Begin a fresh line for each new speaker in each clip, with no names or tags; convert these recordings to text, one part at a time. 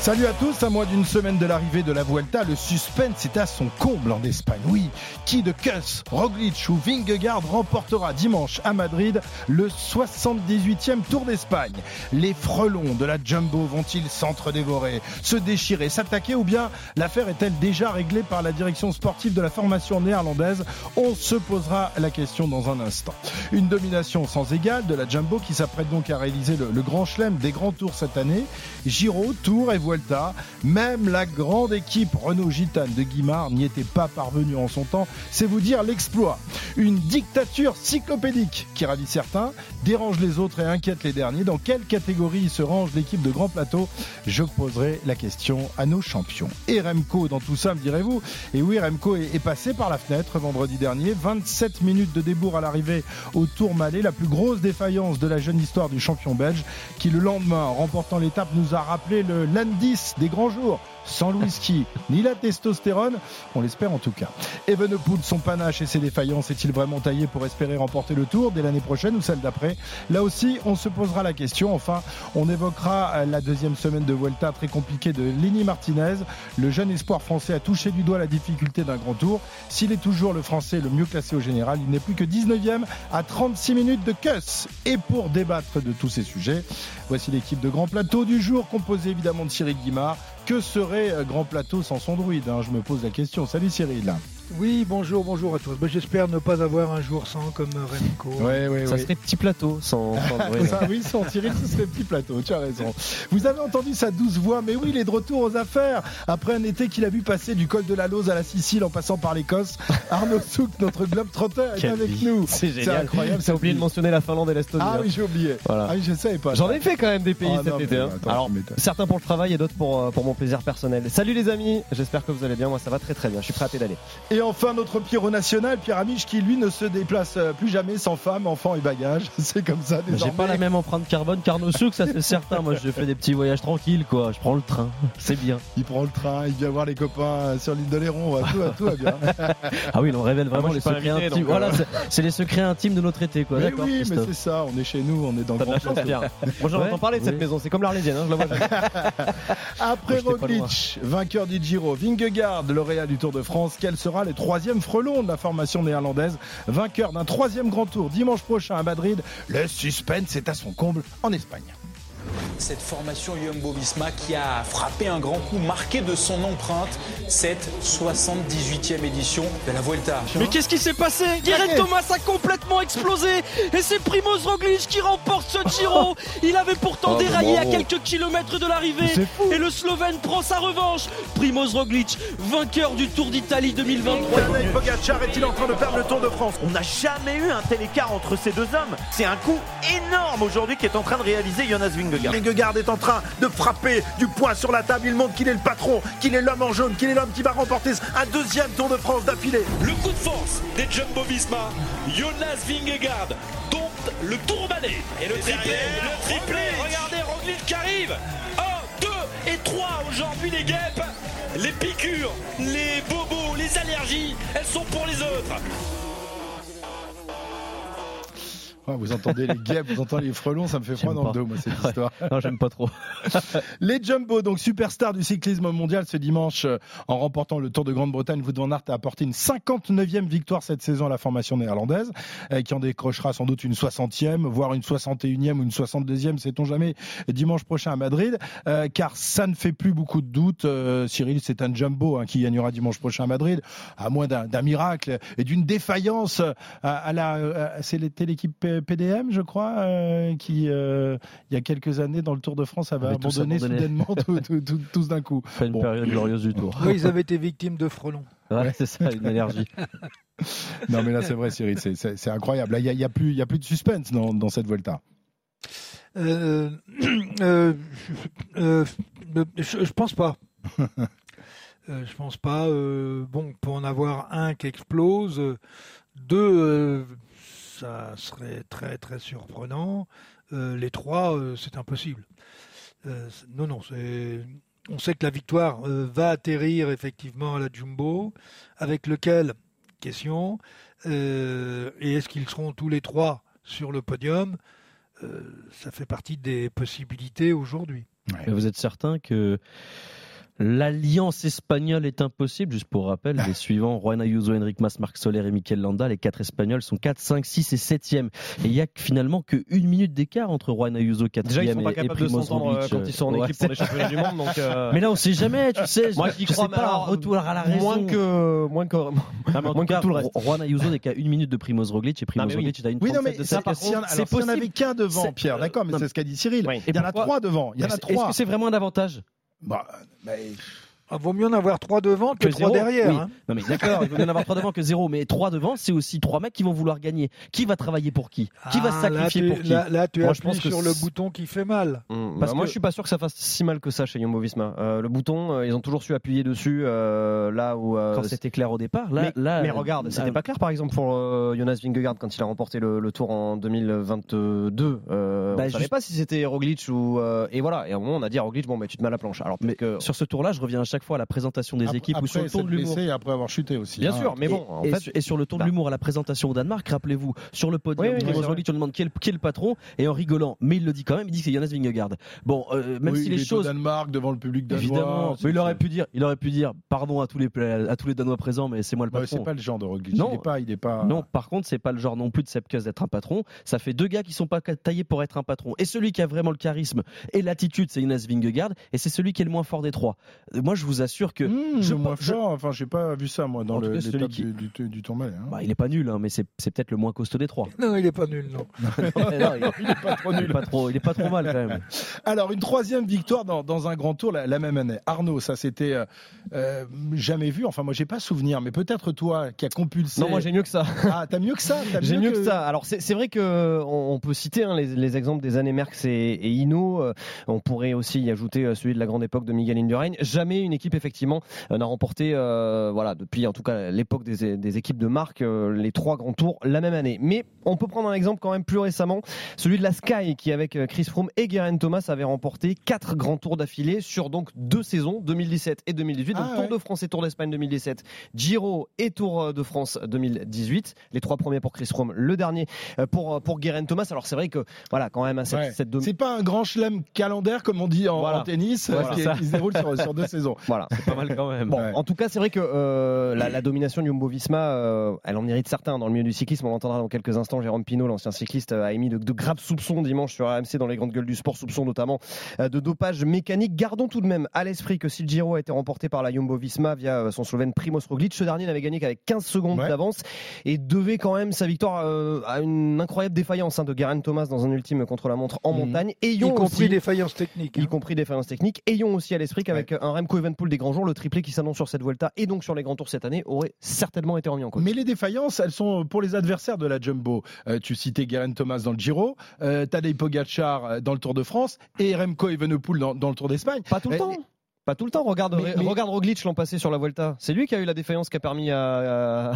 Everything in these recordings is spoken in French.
Salut à tous, à moins d'une semaine de l'arrivée de la Vuelta, le suspense est à son comble en Espagne. Oui, qui de Kuss, Roglic ou Vingegaard remportera dimanche à Madrid le 78e Tour d'Espagne? Les frelons de la Jumbo vont-ils s'entre-dévorer, se déchirer, s'attaquer ou bien l'affaire est-elle déjà réglée par la direction sportive de la formation néerlandaise? On se posera la question dans un instant. Une domination sans égale de la Jumbo qui s'apprête donc à réaliser le, grand chelem des grands tours cette année. Giro, Tour et Même la grande équipe Renault Gitane de Guimard n'y était pas parvenue en son temps. C'est vous dire l'exploit. Une dictature cyclopédique qui ravit certains, dérange les autres et inquiète les derniers. Dans quelle catégorie se range l'équipe de Grand Plateau? Je poserai la question à nos champions. Et Remco dans tout ça, me direz-vous? Et oui, Remco est, passé par la fenêtre vendredi dernier. 27 minutes de débours à l'arrivée au Tour Malais, la plus grosse défaillance de la jeune histoire du champion belge, qui le lendemain, en remportant l'étape, nous a rappelé le Landis des grands jours sans le whisky ni la testostérone, on l'espère en tout cas. Evenepoel, son panache et ses défaillances, est-il vraiment taillé pour espérer remporter le tour dès l'année prochaine ou celle d'après? Là aussi, on se posera la question. Enfin, on évoquera la deuxième semaine de Vuelta très compliquée de Lenny Martinez. Le jeune espoir français a touché du doigt la difficulté d'un grand tour. S'il est toujours le français le mieux classé au général, il n'est plus que 19e à 36 minutes de Kuss. Et pour débattre de tous ces sujets, voici l'équipe de Grand Plateau du jour, composée évidemment de Cyril Guimard. Que serait Grand Plateau sans son druide hein? Je me pose la question. Salut Cyril.
Oui, bonjour, bonjour à tous. Bah, J'espère ne pas avoir un jour sans comme Remco.
Ouais, ouais,
Ça
ouais.
serait petit plateau sans. sans.
Ça, oui, sans Cyril, ce serait petit plateau, tu as raison. Vous avez entendu sa douce voix, mais oui, il est de retour aux affaires. Après un été qu'il a vu passer du col de la Lose à la Sicile en passant par l'Écosse, Arnaud Souk, notre globe trotteur, est
Quelle
avec
vie.
nous.
C'est génial.
incroyable.
T'as oublié de mentionner la Finlande et l'Estonie.
Ah
hein.
oui, j'ai oublié.
Voilà.
Ah oui, je savais pas.
J'en ai fait quand même des pays
Ah
cet
non,
été. hein.
attends,
Alors, certains pour le travail et d'autres pour, euh, pour mon plaisir personnel. Salut les amis, j'espère que vous allez bien. Moi, ça va très très bien. Je suis prêt à pédaler.
Et enfin, notre Pierrot national, Pierre Amiche, qui lui ne se déplace euh, plus jamais sans femme, enfant et bagages. C'est comme ça
J'ai
désormais.
pas la même empreinte carbone qu'Arnaud Souk, ça c'est certain. Moi je fais des petits voyages tranquilles quoi. Je prends le train, c'est bien.
Il prend le train, il vient voir les copains sur l'île de Léron. Tout, va- tout va bien.
Ah oui, on révèle vraiment
moi, je
les secrets intimes.
donc, euh,
Voilà, c'est- c'est les secrets intimes de notre été quoi.
Mais
D'accord,
oui, mais c'est ça. On est chez nous, on est dans le grand
la chance, Pierre. Moi, j'en
Ouais,
entends parler de cette maison. C'est comme l'Arlésienne. Hein, je la vois.
Après Roglic, vainqueur du Giro, Vingegaard, lauréat du Tour de France, quel sera le troisième frelon de la formation néerlandaise Vainqueur d'un troisième grand tour dimanche prochain à Madrid, le suspense est à son comble en Espagne.
Cette formation Jumbo-Visma qui a frappé un grand coup marqué de son empreinte cette 78e édition de la Vuelta.
Mais qu'est-ce qui s'est passé? Guéret Thomas a complètement explosé et c'est Primoz Roglic qui remporte ce Giro. Il avait pourtant
Oh,
déraillé à quelques kilomètres de l'arrivée et le Slovène prend sa revanche. Primoz Roglic, vainqueur du Tour d'Italie 2023.
Tadej Pogacar est-il en train de perdre le Tour de France? On n'a jamais eu un tel écart entre ces deux hommes. C'est un coup énorme aujourd'hui qui est en train de réaliser Jonas Vingegaard. Vingegaard est en train de frapper du poing sur la table. Il montre qu'il est le patron, qu'il est l'homme en jaune, qu'il est l'homme qui va remporter un deuxième Tour de France d'affilée.
Le coup de force des Jumbo-Visma, Jonas Vingegaard dompte le Tourmalet. Et le triplé, le triplé, regardez Roglic qui arrive 1, 2 et 3 aujourd'hui les guêpes, les piqûres, les bobos, les allergies, elles sont pour les autres.
Ouais, vous entendez les guêpes, vous entendez les frelons, ça me fait froid dans le dos, moi, cette histoire.
Non, j'aime pas trop.
Les Jumbo, donc superstar du cyclisme mondial ce dimanche, euh, en remportant le Tour de Grande-Bretagne, Wout van Aert a apporté une 59e victoire cette saison à la formation néerlandaise, euh, qui en décrochera sans doute une 60e, voire une 61e ou une 62e, sait-on jamais, dimanche prochain à Madrid, euh, car ça ne fait plus beaucoup de doutes. euh, Cyril, c'est un Jumbo hein, qui gagnera dimanche prochain à Madrid, à moins d'un miracle et d'une défaillance à, à la, c'était l'équipe PDM, je crois, euh, qui euh, il y a quelques années dans le Tour de France avait abandonné
abandonné.
soudainement tout- tout- tout- tous d'un coup.
Pas une
Bon.
période glorieuse du tour.
Oui, ils avaient été victimes de frelons.
Ouais, c'est ça, une allergie.
Non mais là c'est vrai Cyril, c'est- c'est c'est incroyable. Là il y a, y a plus il y a plus de suspense dans, dans cette Volta.
Euh, euh, euh, je, je pense pas. Euh, je pense pas. euh, bon, pour en avoir un qui explose, deux, euh, ça serait très très surprenant. Euh, les trois, euh, c'est impossible. Euh, non, non, on sait que la victoire va atterrir effectivement à la Jumbo, avec lequel, question, et est-ce qu'ils seront tous les trois sur le podium Ça fait partie des possibilités aujourd'hui.
Vous êtes certain que l'alliance espagnole est impossible Juste pour rappel, les suivants, Juan Ayuso, Enric Mas, Marc Soler et Mikel Landa, les quatre espagnols sont 4, 5, 6 et 7e. Et il y a finalement que une minute d'écart entre Juan Ayuso, 4e
Déjà, ils sont pas
et, et
capables de
Primoz
s'entendre euh,
Roglic.
quand ils sont en
Ouais,
équipe pour les championnats du monde. Donc, euh,
Mais là, on sait jamais, tu sais.
moi,
je, je
crois
sais pas,
alors,
retour à la raison.
Moins que, moins que, moins
tout
que tout le reste.
Juan Ayuso n'est qu'à une minute de Primoz Roglic et Primoz. Roglic est à une
Oui, non, mais
37 de
ça,
sa
par en-
C'est possible.
avait qu'un devant, Pierre, d'accord, mais c'est ce qu'a dit Cyril. Il y en a trois devant. Il y en a
Est-ce
trois.
que c'est vraiment un avantage?
Bah, bah,
Ah, vaut mieux en avoir trois devant que,
que
trois
zéro.
derrière.
Oui.
hein.
Non mais d'accord, il vaut bien en avoir trois devant que zéro, mais trois devant, c'est aussi trois mecs qui vont vouloir gagner. Qui va travailler pour qui? Qui va se
Ah, là,
sacrifier
tu-
pour qui?
Là, là, tu
Moi, je
appuies
pense que
sur le bouton qui fait mal.
Parce
bah, moi,
que-
je suis pas sûr que ça fasse si mal que ça chez Jumbo Visma. Euh, le bouton, euh, ils ont toujours su appuyer dessus euh, là où. euh,
Quand c'était clair au départ, là,
mais,
là,
mais regarde, c'était pas clair par exemple pour euh, Jonas Vingegaard quand il a remporté le, le Tour en 2022. Euh,
Bah,
on savait
juste-
pas si c'était Roglic ou euh, et voilà. Et à un moment on a dit à Roglic bon bah tu te mets à la planche. Alors
Mais
que
sur ce tour-là, je reviens à chaque fois à la présentation des
Après-
équipes ou sur le ton de l'humour.
et après avoir chuté aussi.
bien
hein.
sûr, mais
Et-
bon en
et,
fait
su- et sur le ton de
bah.
l'humour à la présentation au Danemark, rappelez-vous, sur le podium,
Oui, oui, oui,
on demande qui est, le, qui est le patron, et en rigolant, mais il le dit quand même, il dit que c'est Jonas Vingegaard. Bon, euh, même si les
au
choses,
Danemark devant le public danois.
évidemment, mais il aurait pu dire, il aurait pu dire, pardon à tous les à tous les Danois présents, mais c'est moi le patron.
c'est pas le genre de Roglic.
Non.
Il est pas, il est pas.
Non, par contre, c'est pas le genre non plus de Sepkus d'être un patron. Ça fait deux gars qui sont pas taillés pour être un patron. Et celui qui a vraiment le charisme et l'attitude, c'est Jonas Vingegaard. Et c'est celui qui est le moins fort des trois. Moi, je vous assure que.
Mmh,
je-
le moins
je-
fort. Enfin, j'ai pas vu ça moi dans l'étape
qui-
du, du, du Tourmalet. hein.
Bah, il est pas nul, hein, mais c'est c'est peut-être le moins costaud des trois.
Non, il est pas nul, non.
Non, il, est pas trop nul. Il est pas trop, il est pas trop mal quand même.
Alors une troisième victoire dans, dans un grand tour la, la même année. Arnaud, ça c'était euh, euh, jamais vu. Enfin moi j'ai pas souvenir, mais peut-être toi qui a compulsé.
non moi j'ai mieux que ça.
Ah t'as mieux que ça. t'as
J'ai mieux que ça. Alors c'est c'est vrai que on, on peut citer hein, les, les exemples des années Merckx et, et Hino. Euh, on pourrait aussi y ajouter celui de la grande époque de Miguel Indurain. Jamais une équipe effectivement euh, n'a remporté, euh, voilà, depuis en tout cas l'époque des, des équipes de marque, euh, les trois grands tours la même année. Mais on peut prendre un exemple quand même plus récemment, celui de la Sky qui avec Chris Froome et Geraint Thomas avait remporté quatre grands tours d'affilée sur donc deux saisons, 2017 et 2018. Donc
Ah,
Tour de France et Tour d'Espagne 2017, Giro et Tour de France 2018. Les trois premiers pour Chris Froome, le dernier pour pour Geraint Thomas. Alors c'est vrai que voilà quand même hein, cette,
Ouais.
cette dom-
C'est pas un grand chelem calendaire comme on dit en,
Voilà.
en tennis,
Voilà,
qui, se déroule sur, sur deux saisons.
Voilà.
Pas mal quand même.
Bon,
Ouais.
en tout cas, c'est vrai que euh, la, la domination du Jumbo-Visma, euh, elle en irrite certains dans le milieu du cyclisme. On l'entendra dans quelques instants. Jérôme Pinault, l'ancien cycliste, a émis de, de graves soupçons dimanche sur AMC dans les grandes gueules du sport, soupçons notamment euh, de dopage mécanique. Gardons tout de même à l'esprit que si le Giro a été remporté par la Jumbo-Visma via euh, son Slovène Primoz Roglic, ce dernier n'avait gagné qu'avec 15 secondes
Ouais.
d'avance et devait quand même sa victoire euh, à une incroyable défaillance hein, de Geraint Thomas dans un ultime contre la montre en
Mhm.
montagne.
Y compris
aussi-
défaillance technique.
y
hein.
compris des faillances techniques. Ayons aussi à l'esprit qu'avec un Remco Evenepoel des grands jours, le triplé qui s'annonce sur cette Vuelta et donc sur les grands tours cette année aurait certainement été remis en cause.
Mais les défaillances, elles sont pour les adversaires de la Jumbo. Euh, tu citais Geraint Thomas dans le Giro, euh, Tadej Pogacar euh, dans le Tour de France et Remco Evenepoel dans, dans le Tour d'Espagne.
Pas tout le temps. Pas tout le temps. Regarde,
Mais- mais-
regarde Roglic l'an passé sur la Vuelta. C'est lui qui a eu la défaillance qui a permis à. à-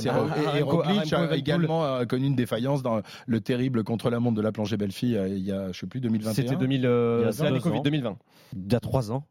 Et,
à-
Roglic a également euh, connu une défaillance dans le terrible contre la montre de la plongée Belle-Fille euh, il y a, je sais plus, 2021.
C'était 2000, euh,
Il y a
c'est l'année
deux
Covid
ans.
2020.
Il y a trois ans.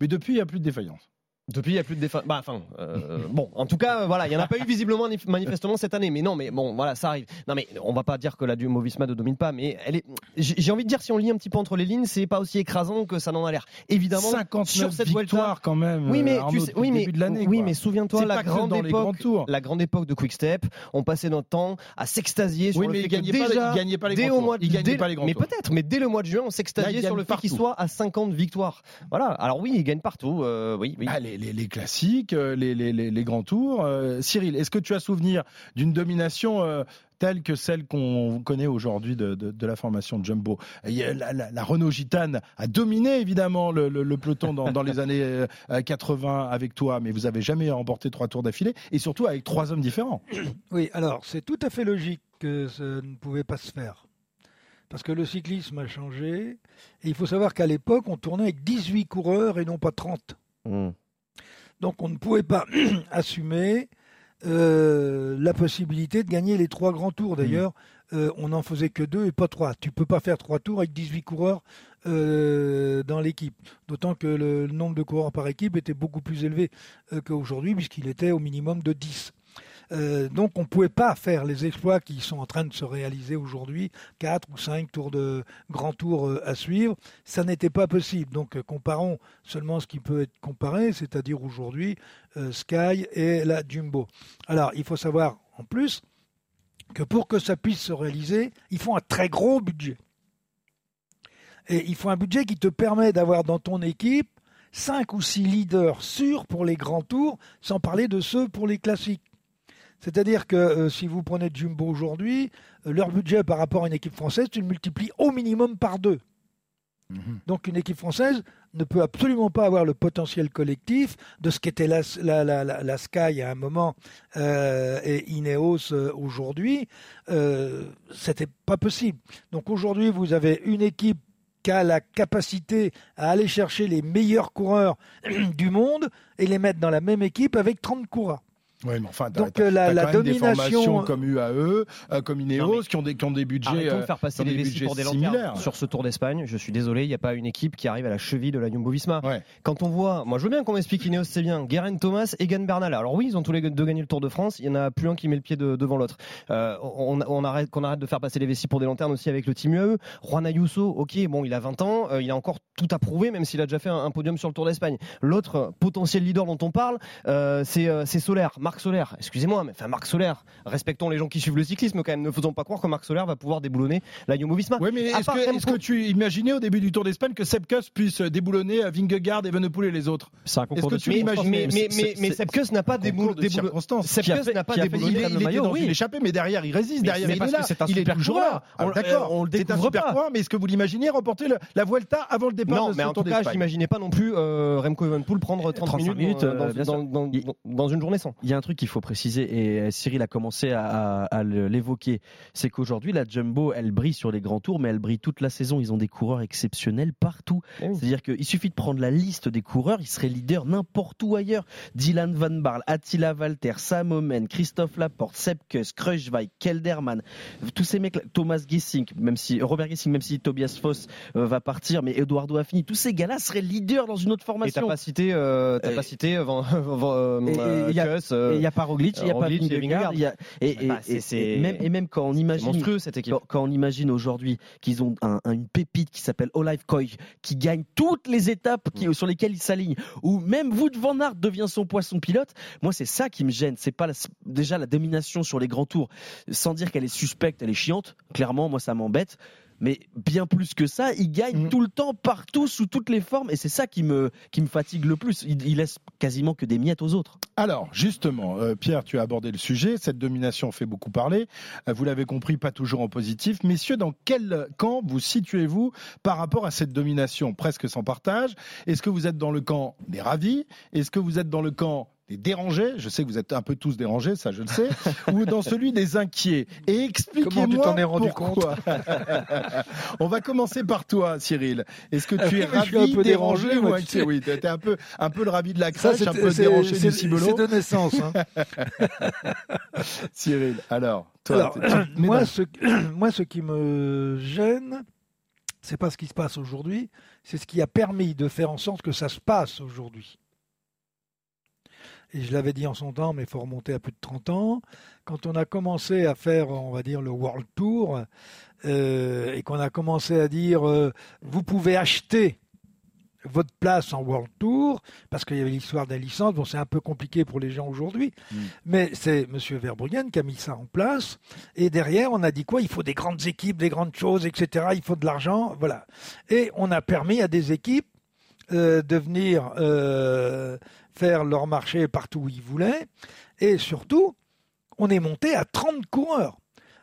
Mais depuis, il n'y a plus de défaillance.
Depuis, il n'y a plus de défense. Bah, enfin, euh, bon, en tout cas, euh, voilà, il n'y en a pas eu visiblement manif- manifestement cette année. Mais non, mais bon, voilà, ça arrive. Non, mais on va pas dire que la Jumbo Visma ne domine pas, mais elle est. J'ai envie de dire, si on lit un petit peu entre les lignes, c'est pas aussi écrasant que ça n'en a l'air. Évidemment,
59
sur cette
victoires quand même.
Oui, mais,
Arnaud,
tu sais,
depuis
oui, mais, oui,
quoi.
mais souviens-toi, la grande époque, la grande époque de Quick Step, on passait notre temps à s'extasier sur
Oui,
le
mais
fait
il gagnait pas,
déjà,
il gagnait pas les
dès
grands
au
tours.
mois de-
Il gagnait
dès-
pas les grands
mais peut-être, mais dès le mois de juin, on s'extasiait sur le fait qu'il soit à 50 victoires. Voilà. Alors oui, il gagne partout. euh, oui, oui.
Les, classiques, euh, les, les- les- les grands tours. Euh, Cyril, est-ce que tu as souvenir d'une domination euh, telle que celle qu'on connaît aujourd'hui de, de- de la formation de Jumbo? La, la- la Renault Gitane a dominé évidemment le, le- le peloton dans, dans les années euh, 80 avec toi, mais vous avez jamais remporté trois tours d'affilée et surtout avec trois hommes différents.
Oui, alors c'est tout à fait logique que ça ne pouvait pas se faire. Parce que le cyclisme a changé. Et il faut savoir qu'à l'époque, on tournait avec 18 coureurs et non pas 30.
Mmh.
Donc on ne pouvait pas assumer euh, la possibilité de gagner les trois grands tours. D'ailleurs, euh, on n'en faisait que deux et pas trois. Tu peux pas faire trois tours avec 18 coureurs euh, dans l'équipe. D'autant que le nombre de coureurs par équipe était beaucoup plus élevé qu'aujourd'hui, puisqu'il était au minimum de 10. Euh, donc on ne pouvait pas faire les exploits qui sont en train de se réaliser aujourd'hui, 4 ou 5 tours de grand tour euh, à suivre, ça n'était pas possible. Donc euh, comparons seulement ce qui peut être comparé, c'est-à-dire aujourd'hui Sky et la Jumbo. Alors il faut savoir en plus que pour que ça puisse se réaliser, il faut un très gros budget. Et il faut un budget qui te permet d'avoir dans ton équipe 5 ou 6 leaders sûrs pour les grands tours, sans parler de ceux pour les classiques. C'est-à-dire que euh, si vous prenez Jumbo aujourd'hui, euh, leur budget par rapport à une équipe française, tu le multiplies au minimum par deux. Donc une équipe française ne peut absolument pas avoir le potentiel collectif de ce qu'était la, la, la, la, la Sky à un moment euh, et Ineos aujourd'hui. C'était pas possible. Donc aujourd'hui, vous avez une équipe qui a la capacité à aller chercher les meilleurs coureurs du monde et les mettre dans la même équipe avec 30 coureurs.
Oui, mais enfin,
Donc, euh, la-
t'as
la
quand même des
domination-
formations comme UAE, euh, comme Ineos,
mais-
qui, ont des, qui ont des budgets,
Arrêtons
euh,
de faire passer
qui ont
les
budgets
pour des
similaires.
lanternes sur ce Tour d'Espagne. Je suis désolé, il n'y a pas une équipe qui arrive à la cheville de la Jumbo-Visma.
Ouais.
Quand on voit, moi je veux bien qu'on m'explique Ineos, c'est bien, Guerin Thomas, Egan Bernal. Alors oui, ils ont tous les deux gagné le Tour de France. Il y en a plus un qui met le pied de- devant l'autre. Euh, on, on arrête, qu'on arrête de faire passer les vessies pour des lanternes aussi avec le Team UAE. Juan Ayuso, ok, bon, il a 20 ans, euh, il a encore tout à prouver, même s'il a déjà fait un, un podium sur le Tour d'Espagne. L'autre euh, potentiel leader dont on parle, euh, c'est euh, c'est Solaire, Marc Solaire. Excusez-moi, mais enfin Marc Solaire. Respectons les gens qui suivent le cyclisme quand même. Ne faisons pas croire que Marc Solaire va pouvoir déboulonner la Jumbo-Visma.
Oui, mais est-ce que, que tu imaginais au début du Tour d'Espagne que Sepkus puisse déboulonner à Vingegaard, Evenepoel et les autres?
C'est un concours
que
de
tu
mais, mais, mais, mais, Sepkus n'a pas déboulonné. Sepkus n'a pas déboulonné
il, était dans
oui.
une échappée, mais derrière il résiste,
Mais-
derrière
mais
il
parce
est là.
que c'est un
il est
super
toujours là.
On-
Alors, D'accord,
on le
c'est un
découvre
super
pas.
mais est-ce que vous l'imaginez remporter la Vuelta avant le départ
Non,
de
mais
ce
en tout cas, j'imaginais pas non plus euh, Remco Evenepoel prendre 30
35
minutes,
euh,
dans, une journée sans.
Il y a un truc qu'il faut préciser et euh, Cyril a commencé à, à- à le- l'évoquer, c'est qu'aujourd'hui la Jumbo elle brille sur les grands tours mais elle brille toute la saison. Ils ont des coureurs exceptionnels partout.
Eh.
C'est-à-dire qu'il suffit de prendre la liste des coureurs, ils seraient leaders n'importe où ailleurs. Dylan Van Barle, Attila Walter, Sam Omen, Christophe Laporte, Sepkus, Kruijswijk, Kelderman, tous ces mecs, Thomas Gessing, même si Robert Gessing, même si Tobias Foss euh, va partir, mais Eduardo Affini, tous ces gars-là seraient leaders dans une autre
Et t'as
formation.
pas cité, euh, t'as pas cité euh, Van,
Et- et
Kuss,
il n'y a pas Roglic, il n'y a pas Vingegaard, et, même, quand on imagine,
monstrueux cette équipe.
quand, quand on imagine aujourd'hui qu'ils ont un- un- une pépite qui s'appelle Olive Koy, qui gagne toutes les étapes qui- sur lesquelles il s'aligne, ou même Wout van Aert devient son poisson pilote, moi c'est ça qui me gêne. C'est pas la- déjà la domination sur les grands tours, sans dire qu'elle est suspecte, elle est chiante. Clairement, moi ça m'embête. Mais bien plus que ça, il gagne
Mhm.
tout le temps, partout, sous toutes les formes, et c'est ça qui me, qui me fatigue le plus. Il, il laisse quasiment que des miettes aux autres.
Alors, justement, euh, Pierre, tu as abordé le sujet. Cette domination fait beaucoup parler. Euh, vous l'avez compris, pas toujours en positif. Messieurs, dans quel camp vous situez-vous par rapport à cette domination presque sans partage? Est-ce que vous êtes dans le camp des ravis? Est-ce que vous êtes dans le camp des dérangés Je sais que vous êtes un peu tous dérangés, ça je le sais. ou dans celui des inquiets Et expliquez-moi
Comment tu t'en es rendu
pourquoi. On va commencer par toi, Cyril. Est-ce que tu es
mais je suis un
ravi,
peu
dérangé,
dérangé,
ou
tu
inquiet. Oui, t'es un peu, un peu le ravi de la
Ça,
crèche, un peu dérangé du cibolo.
c'est de naissance. hein.
Cyril, alors, toi,
Alors,
tu-
moi, ce, moi, ce qui me gêne, c'est pas ce qui se passe aujourd'hui, c'est ce qui a permis de faire en sorte que ça se passe aujourd'hui. Et je l'avais dit en son temps, mais il faut remonter à plus de 30 ans. Quand on a commencé à faire, on va dire, le World Tour, euh, et qu'on a commencé à dire, euh, vous pouvez acheter votre place en World Tour, parce qu'il y avait l'histoire des licences, bon c'est un peu compliqué pour les gens aujourd'hui, mais c'est M. Verbruggen qui a mis ça en place, et derrière on a dit quoi? Il faut des grandes équipes, des grandes choses, etc., il faut de l'argent, voilà. Et on a permis à des équipes euh, de venir euh, faire leur marché partout où ils voulaient, et surtout, on est monté à 30 coureurs.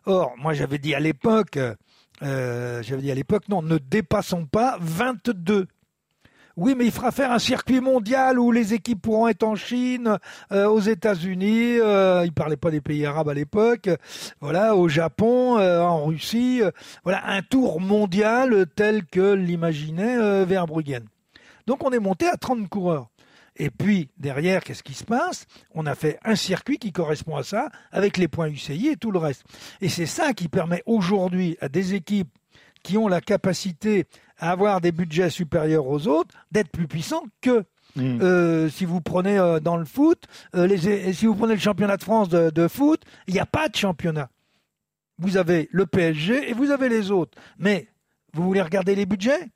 Or, moi j'avais dit à l'époque, euh, j'avais dit à l'époque, non, ne dépassons pas 22. Oui, mais il fera faire un circuit mondial où les équipes pourront être en Chine, euh, aux États-Unis. Euh, il parlait pas des pays arabes à l'époque. Voilà, au Japon, euh, en Russie. voilà, un tour mondial tel que l'imaginait Verbruggen. Donc, on est monté à 30 coureurs. Et puis, derrière, qu'est-ce qui se passe? On a fait un circuit qui correspond à ça, avec les points UCI et tout le reste. Et c'est ça qui permet aujourd'hui à des équipes qui ont la capacité à avoir des budgets supérieurs aux autres, d'être plus puissant que.
Mm.
Euh, si vous prenez euh, dans le foot, euh, les, si vous prenez le championnat de France de, de foot, il n'y a pas de championnat. Vous avez le PSG et vous avez les autres. Mais vous voulez regarder les budgets?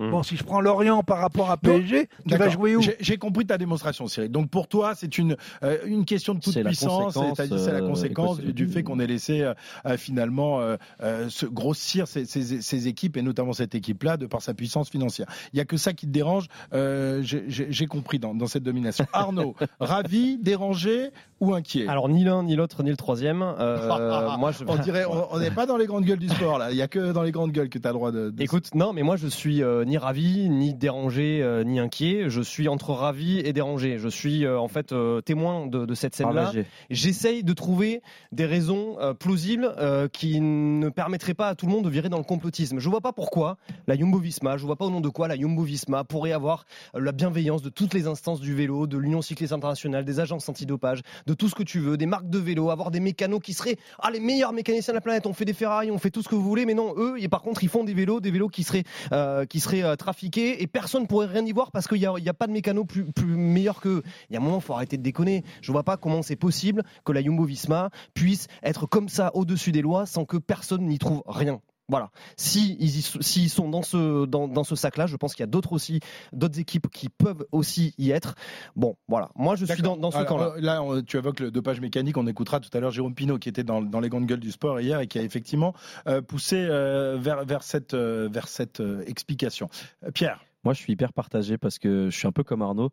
Mm.
Bon, si je prends Lorient par rapport à PSG, tu vas jouer où
J'ai- compris ta démonstration, Cyril. Donc pour toi, c'est une euh, une question de toute
C'est la
puissance. c'est la
euh,
conséquence du, du fait qu'on ait laissé euh, finalement euh, euh, se grossir ces, ces- ces équipes et notamment cette équipe-là de par sa puissance financière. Il y a que ça qui te dérange. euh, J'ai compris dans, dans cette domination. Arnaud, ravi, dérangé ou inquiet?
Alors ni l'un ni l'autre ni le troisième. Euh, moi je
On dirait, on n'est pas dans les grandes gueules du sport là. Il y a que dans les grandes gueules que tu as le droit de. de-
Écoute, non, mais moi je suis euh, ni ravi, ni dérangé, euh, ni inquiet. Je suis entre ravi et dérangé. Je suis euh, en fait euh, témoin de, de cette scène-là. J'essaye de trouver des raisons plausibles qui ne permettraient pas à tout le monde de virer dans le complotisme. Je vois pas pourquoi la Jumbo Visma, je vois pas au nom de quoi la Jumbo Visma pourrait avoir la bienveillance de toutes les instances du vélo, de l'Union cycliste internationale, des agences antidopage, de tout ce que tu veux, des marques de vélo, avoir des mécanos qui seraient ah, les meilleurs mécaniciens de la planète. On fait des Ferrari, on fait tout ce que vous voulez, mais non, eux, et par contre, ils font des vélos, des vélos qui seraient, euh, qui seraient euh, trafiqués et personne pourrait rien y voir parce qu'il n'y a, il pas de mécano plus, meilleur qu'eux. Il y a un moment, faut arrêter de déconner. Je vois pas comment c'est possible que la Jumbo Visma puisse être comme ça au-dessus des lois sans que personne n'y trouve rien. Voilà. Si ils, y sont- s'ils sont dans ce, dans, dans ce sac-là, je pense qu'il y a d'autres aussi, d'autres équipes qui peuvent aussi y être. Bon, voilà. Moi, je suis dans, dans ce camp-là.
euh, Là, on- tu évoques le dopage mécanique. On écoutera tout à l'heure Jérôme Pinault qui était dans, dans les grandes gueules du sport hier et qui a effectivement euh, poussé euh, vers, vers cette, euh, vers cette explication. Pierre,
Moi, je suis hyper partagé parce que je suis un peu comme Arnaud.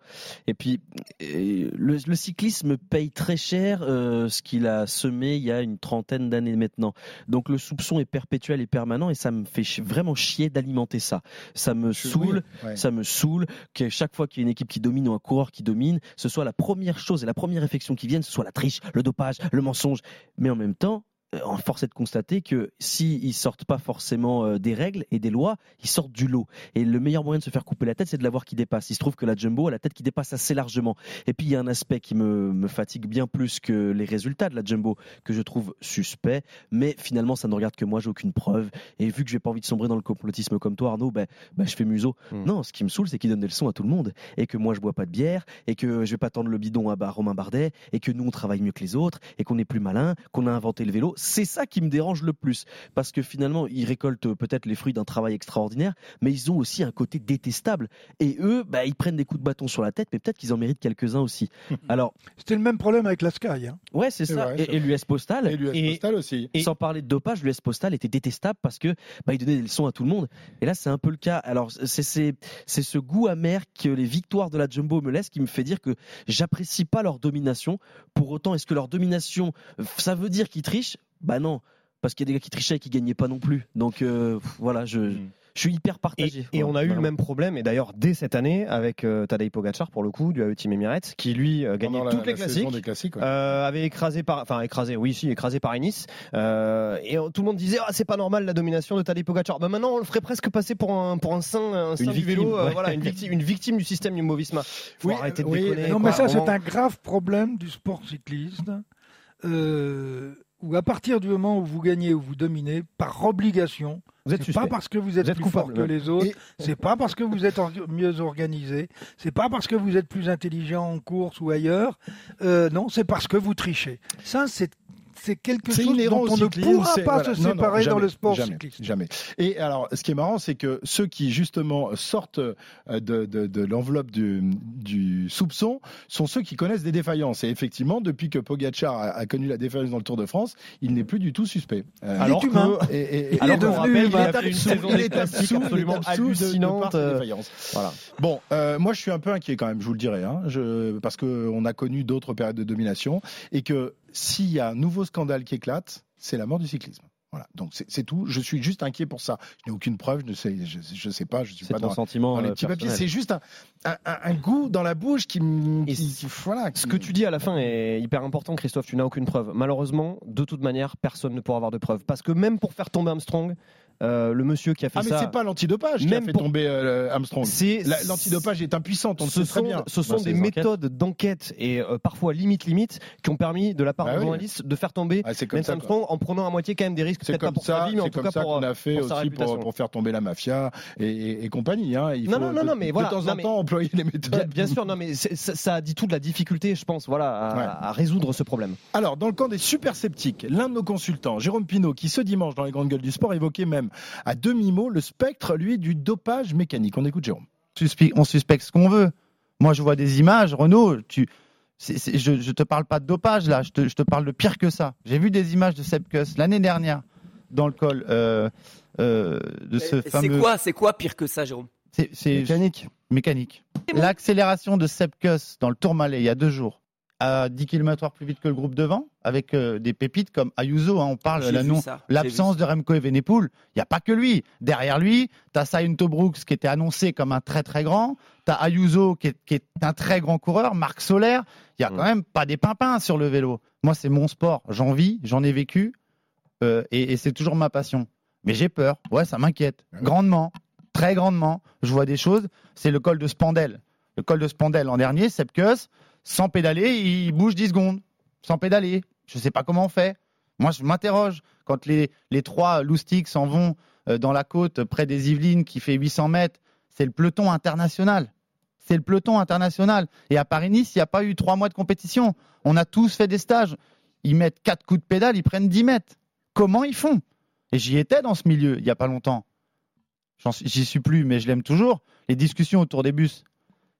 Et puis, le, le cyclisme paye très cher euh, ce qu'il a semé il y a une trentaine d'années maintenant. Donc, le soupçon est perpétuel et permanent et ça me fait vraiment chier d'alimenter ça. Ça me saoule.
Oui, ouais.
Ça me saoule que chaque fois qu'il y a une équipe qui domine ou un coureur qui domine, ce soit la première chose et la première réflexion qui vienne, ce soit la triche, le dopage, le mensonge. Mais en même temps, euh, on force est de constater que s'ils ils sortent pas forcément euh, des règles et des lois, ils sortent du lot. Et le meilleur moyen de se faire couper la tête, c'est de la voir qui dépasse. Il se trouve que la Jumbo a la tête qui dépasse assez largement. Et puis il y a un aspect qui me, me fatigue bien plus que les résultats de la Jumbo, que je trouve suspect. Mais finalement, ça ne regarde que moi, j'ai aucune preuve. Et vu que j'ai pas envie de sombrer dans le complotisme comme toi, Arnaud, ben, ben, je fais museau.
Hmm.
Non, ce qui me saoule, c'est qu'il donne des leçons à tout le monde. Et que moi, je bois pas de bière, et que je vais pas tendre le bidon à Romain Bardet, et que nous, on travaille mieux que les autres, et qu'on est plus malin, qu'on a inventé le vélo. C'est ça qui me dérange le plus. Parce que finalement, ils récoltent peut-être les fruits d'un travail extraordinaire, mais ils ont aussi un côté détestable. Et eux, bah, ils prennent des coups de bâton sur la tête, mais peut-être qu'ils en méritent quelques-uns aussi. Alors,
C'était le même problème avec la Sky. hein.
ouais, c'est ça.
vrai,
et et l'US Postal.
et l'US Postal aussi.
sans parler de dopage, l'US Postal était détestable parce que bah, il donnait des leçons à tout le monde. Et là, c'est un peu le cas. Alors, c'est c'est c'est ce goût amer que les victoires de la Jumbo me laissent qui me fait dire que j'apprécie pas leur domination. Pour autant, est-ce que leur domination, ça veut dire qu'ils trichent? Bah non, parce qu'il y a des gars qui trichaient et qui gagnaient pas non plus. Donc euh, voilà, je, je suis hyper partagé.
et on a eu le même problème, et d'ailleurs dès cette année, avec euh, Tadej Pogacar pour le coup, du AE Team Emirates, qui lui euh, gagnait
la-
toutes les
la
classiques.
des classiques. ouais.
Euh, avait écrasé par, enfin écrasé, oui, si, écrasé par Nice. Euh, et tout le monde disait, ah, c'est pas normal la domination de Tadej Pogacar. Bah maintenant, on le ferait presque passer pour un, pour un saint, un saint du
victime,
vélo, euh,
ouais.
voilà, une victime, une victime du système Jumbo-Visma. Faut
Oui,
arrêter de
oui,
déconner.
Non,
quoi,
mais ça, c'est un grave problème du sport cycliste. Euh, où à partir du moment où vous gagnez ou vous dominez, par obligation, c'est pas parce que vous êtes,
Vous êtes
plus
coupable,
fort que les autres,
Et-
c'est pas parce que vous êtes mieux organisé, c'est pas parce que vous êtes plus intelligent en course ou ailleurs, euh, non, c'est parce que vous trichez. Ça, c'est c'est quelque chose
inhérent
dont on ne pourra pas
voilà.
se
Non, non,
séparer dans le sport
jamais,
cycliste.
Jamais. Et alors, ce qui est marrant, c'est que ceux qui justement sortent euh, de, de, de l'enveloppe du, du soupçon sont ceux qui connaissent des défaillances. Et effectivement, depuis que Pogacar a, a connu la défaillance dans le Tour de France, il n'est plus du tout suspect. Euh,
Alors
est humain.
que-
et, et- et-
Il est
Alors qu'on
devenu
rappelle, il fait une saison
il est est
absolument hallucinante. euh. Voilà.
Bon, euh, moi je suis un peu inquiet quand même, je vous le dirai, hein, je, parce qu'on a connu d'autres périodes de domination et que s'il y a un nouveau scandale qui éclate, c'est la mort du cyclisme. Voilà, donc c'est tout. Je suis juste inquiet pour ça. Je n'ai aucune preuve, je ne sais, je, je sais pas, je suis pas dans,
sentiment.
dans les
euh,
petits papiers. C'est juste un, un, un- un goût dans la bouche qui, me- qui- voilà.
Ce que tu dis à la fin est hyper important, Christophe. Tu n'as aucune preuve. Malheureusement, de toute manière, personne ne pourra avoir de preuve. Parce que même pour faire tomber Armstrong, euh, le monsieur qui a fait
Ah mais
ça.
c'est pas l'antidopage qui a fait
pour-
tomber euh, Armstrong. L'antidopage est impuissante, on le
ce
sait très
sont,
bien.
ce sont
Bah,
des méthodes d'enquête et euh, parfois limite limite qui ont permis de la part
Bah
des
oui.
journalistes de faire tomber
Ah, comme ça. quoi.
Armstrong en prenant à moitié quand même des risques,
C'est
peut-être pas
comme
pour sa
ça,
vie, mais en tout cas
ça
pour,
qu'on a fait
pour sa
aussi
réputation.
pour, pour faire tomber la mafia et, et- et compagnie. Hein. Il
Non,
faut
non, non,
de,
non, mais
de
voilà,
temps
non,
en
mais-
temps employer les méthodes.
Bien, bien sûr, non, mais ça, ça a dit tout de la difficulté, je pense, voilà, à résoudre ce problème.
Alors, dans le camp des super sceptiques, l'un de nos consultants, Jérôme Pinault, qui ce dimanche dans les grandes gueules du sport évoquait même à demi-mot le spectre, lui, du dopage mécanique. On écoute Jérôme.
On suspecte ce qu'on veut. Moi, je vois des images, Renaud, tu, c'est- c'est- je, je te parle pas de dopage là, je te, je te parle de pire que ça. J'ai vu des images de Sepp Kuss l'année dernière dans le col euh, euh, de ce
C'est
fameux.
quoi, c'est quoi pire que ça, Jérôme?
C'est c'est-
Mécanique.
mécanique. L'accélération de Sepp Kuss dans le Tourmalet il y a deux jours, à 10 km/h plus vite que le groupe devant, avec euh, des pépites comme Ayuso, hein, on parle
J'ai
la
vu
non-
ça, j'ai
l'absence de Remco Evenepoel. Il n'y a pas que lui. Derrière lui, tu as Saïn Tobrooks qui était annoncé comme un très très grand, tu as Ayuso qui est, qui est un très grand coureur, Marc Solaire. Il y a
Mm.
quand même pas des pimpins sur le vélo. Moi, c'est mon sport, j'en vis, j'en ai vécu, euh, et, et c'est toujours ma passion. Mais j'ai peur, ouais, ça m'inquiète, grandement, très grandement. Je vois des choses, c'est le col de Spandel. Le col de Spandel l'an dernier, Sepp Kuss, sans pédaler, il bouge 10 secondes, sans pédaler. Je sais pas comment on fait. Moi, je m'interroge. Quand les, trois loustiques s'en vont euh, dans la côte près des Yvelines qui fait 800 mètres, c'est le peloton international. C'est le peloton international. Et à Paris-Nice, il n'y a pas eu trois mois de compétition. On a tous fait des stages. Ils mettent quatre coups de pédale, ils prennent 10 mètres. Comment ils font? Et j'y étais dans ce milieu il n'y a pas longtemps. J'y suis plus, mais je l'aime toujours. Les discussions autour des bus,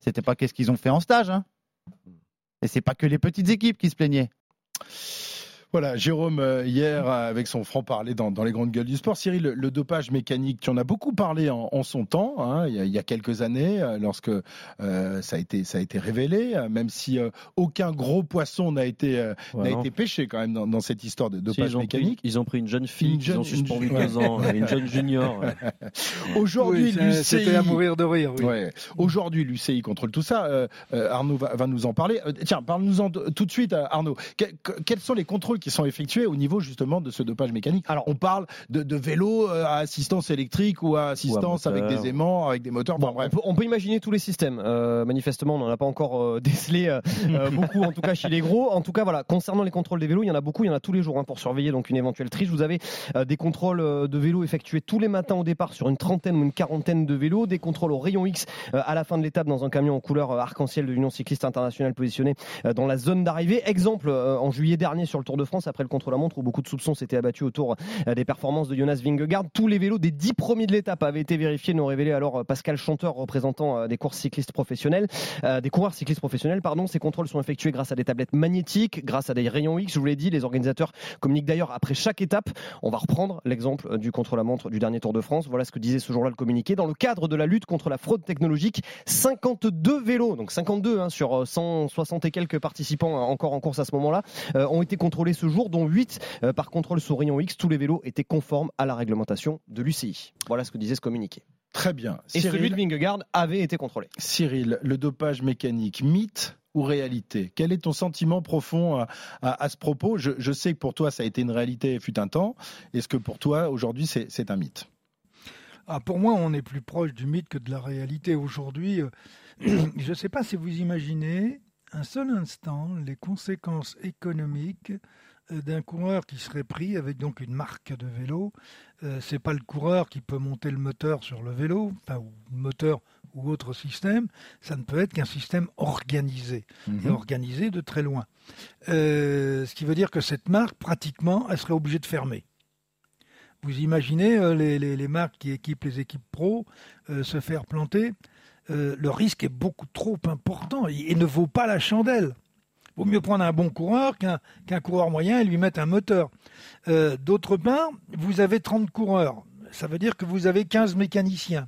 c'était pas qu'est-ce qu'ils ont fait en stage. Hein. Et c'est pas que les petites équipes qui se plaignaient.
Voilà, Jérôme, euh, hier, euh, avec son franc-parler dans, dans les grandes gueules du sport. Cyril, le, le dopage mécanique, tu en as beaucoup parlé en, en son temps, hein, il, y a, il y a quelques années, euh, lorsque euh, ça, a été, ça a été révélé, même si euh, aucun gros poisson n'a été, euh,
Ouais,
n'a été pêché quand même dans, dans cette histoire de
Si,
dopage
ils, ont
mécanique.
pris, ils ont pris une jeune fille
Une
ont
jeune-
suspendue
une-
deux ans, euh, une jeune junior. ouais.
Aujourd'hui,
Oui, c'est-
l'UCI
c'était à mourir de rire. Oui.
Ouais. Aujourd'hui, l'UCI contrôle tout ça. Euh, euh, Arnaud va, va nous en parler. Euh, tiens, parle-nous-en tout de suite, Arnaud. Que- que- quels sont les contrôles qui sont effectués au niveau justement de ce dopage mécanique
Alors-
on parle de, de vélos euh, à assistance électrique ou à assistance avec des aimants, avec des moteurs. Bon,
On
bref.
peut, on peut imaginer tous les systèmes. Euh, manifestement, on n'en a pas encore euh, décelé euh, beaucoup, en tout cas chez les gros. En tout cas, voilà, concernant les contrôles des vélos, il y en a beaucoup, il y en a tous les jours hein, pour surveiller donc une éventuelle triche. Vous avez des contrôles de vélos effectués tous les matins au départ sur une trentaine ou une quarantaine de vélos, des contrôles au rayon X à la fin de l'étape dans un camion en couleur arc-en-ciel de l'Union cycliste internationale positionné dans la zone d'arrivée. Exemple, en juillet dernier sur le Tour de France, après le contre-la-montre où beaucoup de soupçons s'étaient abattus autour euh, des performances de Jonas Vingegaard, tous les vélos des dix premiers de l'étape avaient été vérifiés, nous révélé alors euh, Pascal Chanteur, représentant euh, des courses cyclistes professionnelles, euh, des coureurs cyclistes professionnels, pardon. Ces contrôles sont effectués grâce à des tablettes magnétiques, grâce à des rayons X. Je vous l'ai dit, les organisateurs communiquent d'ailleurs après chaque étape. On va reprendre l'exemple du contre-la-montre du dernier Tour de France. Voilà ce que disait ce jour-là le communiqué. Dans le cadre de la lutte contre la fraude technologique, 52 vélos, donc 52 hein, sur euh, 160 et quelques participants encore en course à ce moment-là, ont été contrôlés ce jour, dont 8 euh, par contrôle sous rayon X. Tous les vélos étaient conformes à la réglementation de l'UCI. Voilà ce que disait ce communiqué.
Très bien.
Et celui
Cyril,
de Vingegaard avait été contrôlé.
Cyril, le dopage mécanique, mythe ou réalité? Quel est ton sentiment profond à, à- à ce propos? Je, je sais que pour toi, ça a été une réalité fut un temps. Est-ce que pour toi, aujourd'hui, c'est c'est un mythe?
Ah, pour moi, on est plus proche du mythe que de la réalité. Aujourd'hui, euh, je ne sais pas si vous imaginez un seul instant les conséquences économiques euh, d'un coureur qui serait pris avec donc une marque de vélo. Euh, c'est pas le coureur qui peut monter le moteur sur le vélo, enfin, ou moteur ou autre système. Ça ne peut être qu'un système organisé, et organisé de très loin. Euh, ce qui veut dire que cette marque, pratiquement, elle serait obligée de fermer. Vous imaginez euh, les, les- les marques qui équipent les équipes pro euh, se faire planter Le risque est beaucoup trop important et ne vaut pas la chandelle. Vaut mieux prendre un bon coureur qu'un coureur moyen et lui mettre un moteur. Euh, D'autre part, vous avez 30 coureurs. Ça veut dire que vous avez 15 mécaniciens.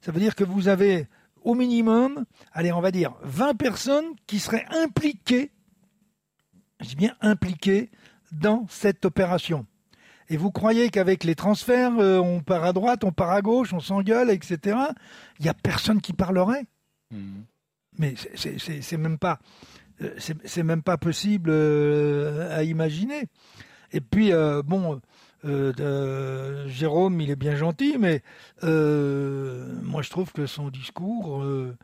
Ça veut dire que vous avez au minimum, allez, on va dire 20 personnes qui seraient impliquées, je dis bien impliquées, dans cette opération. Et vous croyez qu'avec les transferts, euh, on part à droite, on part à gauche, on s'engueule, etc. Il n'y a personne qui parlerait? Mais c'est- même pas, c'est c'est même pas possible euh, à imaginer. Et puis euh, bon, euh, Jérôme, il est bien gentil, mais euh, moi je trouve que son discours, euh,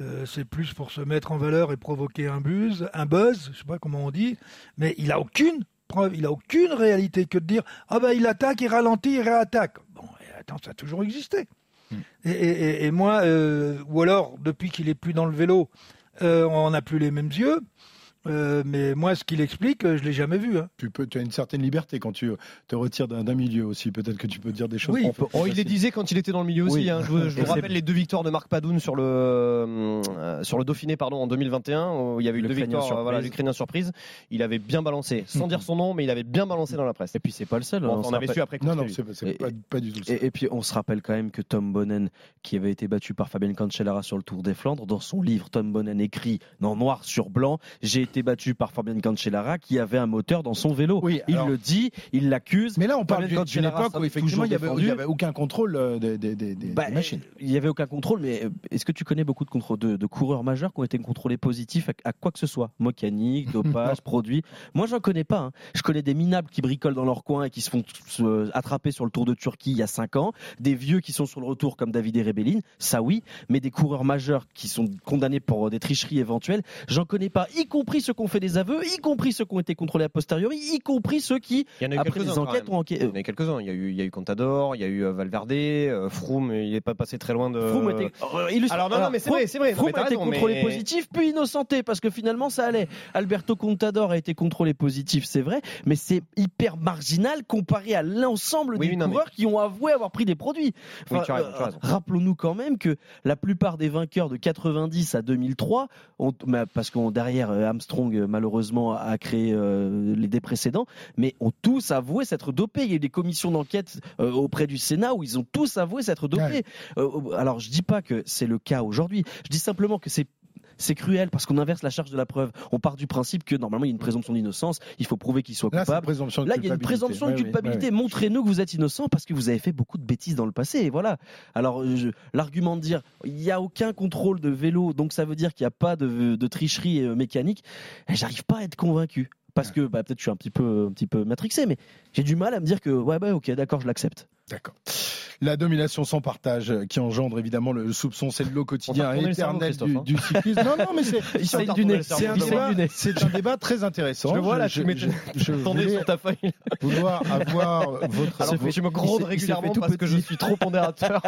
euh, c'est plus pour se mettre en valeur et provoquer un buzz, un buzz, je sais pas comment on dit, mais il a aucune preuve, il a aucune réalité que de dire ah ben il attaque, il ralentit, il réattaque. Bon, et attends, ça a toujours existé. Et, et- et- et moi, euh, ou alors depuis qu'il est plus dans le vélo, euh, on n'a plus les mêmes yeux. Euh, mais moi, ce qu'il explique, euh, je l'ai jamais vu. hein.
Tu, peux, tu as une certaine liberté quand tu te retires d'un milieu aussi. Peut-être que tu peux dire des choses.
Oui.
Oh, il les disait quand il était dans le milieu aussi. Hein. Je, vous- je rappelle les deux victoires de Marc Padoun sur le euh, sur le Dauphiné pardon en 2021 où il y avait eu deux victoires. euh,
surprise.
Voilà, l'Ukrainien surprise. Il avait bien balancé, sans dire son nom, mais il avait bien balancé dans la presse.
Et puis c'est pas le seul.
Bon,
hein,
on,
se
avait
rappelle-
su après.
Non, non, c'est pas, pas du tout le seul.
Et, et puis on se rappelle quand même que Tom Bonnen, qui avait été battu par Fabien Cancellara sur le Tour des Flandres, dans son livre, Tom Bonnen écrit en noir sur blanc J'ai été battu par Fabien Cancellara qui avait un moteur dans son vélo.
Oui,
il le dit, il l'accuse.
Mais là, on parle d'une époque où effectivement il n'y avait, aucun contrôle euh, des, des- des- des
Bah,
machines.
Il n'y avait aucun contrôle, mais euh, est-ce que tu connais beaucoup de, contrôle, de, de coureurs majeurs qui ont été contrôlés positifs à, à quoi que ce soit? Mécanique, dopage, produit Moi, j'en connais pas. hein. Je connais des minables qui bricolent dans leur coin et qui se font se attraper sur le Tour de Turquie il y a 5 ans, des vieux qui sont sur le retour comme David et Rebellin, ça oui, mais des coureurs majeurs qui sont condamnés pour euh, des tricheries éventuelles, j'en connais pas, y compris ceux qui ont fait des aveux, y compris ceux qui ont été contrôlés a posteriori, y compris ceux qui,
Il y en a eu
après
quand
enquêtes, ont enquêté.
Il y en a eu quelques-uns. Il y a eu, il y a eu Contador, il y a eu euh, Valverde, euh, Froome. Il n'est pas passé très loin de.
Froome était- euh, illustre-
Alors non, non, mais c'est vrai, c'est vrai.
Froome a été contrôlé
mais-
positif, puis innocenté, parce que finalement ça allait. Alberto Contador a été contrôlé positif, c'est vrai, mais c'est hyper marginal comparé à l'ensemble
Oui,
des
mais-
coureurs qui ont avoué avoir pris des produits.
Oui.
Rappelons-nous quand même que la plupart des vainqueurs de 90 à 2003, ont, mais parce qu'on derrière euh, Armstrong euh, malheureusement a créé euh, les des précédents, mais ont tous avoué s'être dopés. Il y a eu des commissions d'enquête euh, auprès du Sénat où ils ont tous avoué s'être dopés. Alors je dis pas que c'est le cas aujourd'hui. Je dis simplement que c'est c'est cruel parce qu'on inverse la charge de la preuve. On part du principe que normalement il y a une présomption d'innocence, il faut prouver qu'il soit
Là,
coupable.
présomption de
Là, il y a une présomption de
oui,
culpabilité. Montrez-nous que vous êtes innocent parce que vous avez fait beaucoup de bêtises dans le passé. Et voilà. Alors, je- l'argument de dire il n'y a aucun contrôle de vélo, donc ça veut dire qu'il n'y a pas de, de tricherie euh, mécanique, eh, j'arrive pas à être convaincu. Parce que bah, peut-être je suis un petit peu, un petit peu matrixé, mais j'ai du mal à me dire que ouais, bah, ok, d'accord, je l'accepte.
D'accord. La domination sans partage euh, qui engendre évidemment le soupçon, c'est le lot quotidien
cerveau,
éternel du,
hein.
du cyclisme. Non, non, mais c'est un- un, un débat très intéressant.
Je le vois là,
je,
tu mets
je, je voulais
sur ta feuille.
vouloir avoir votre.
Alors que je me gronde régulièrement parce que je suis trop pondérateur.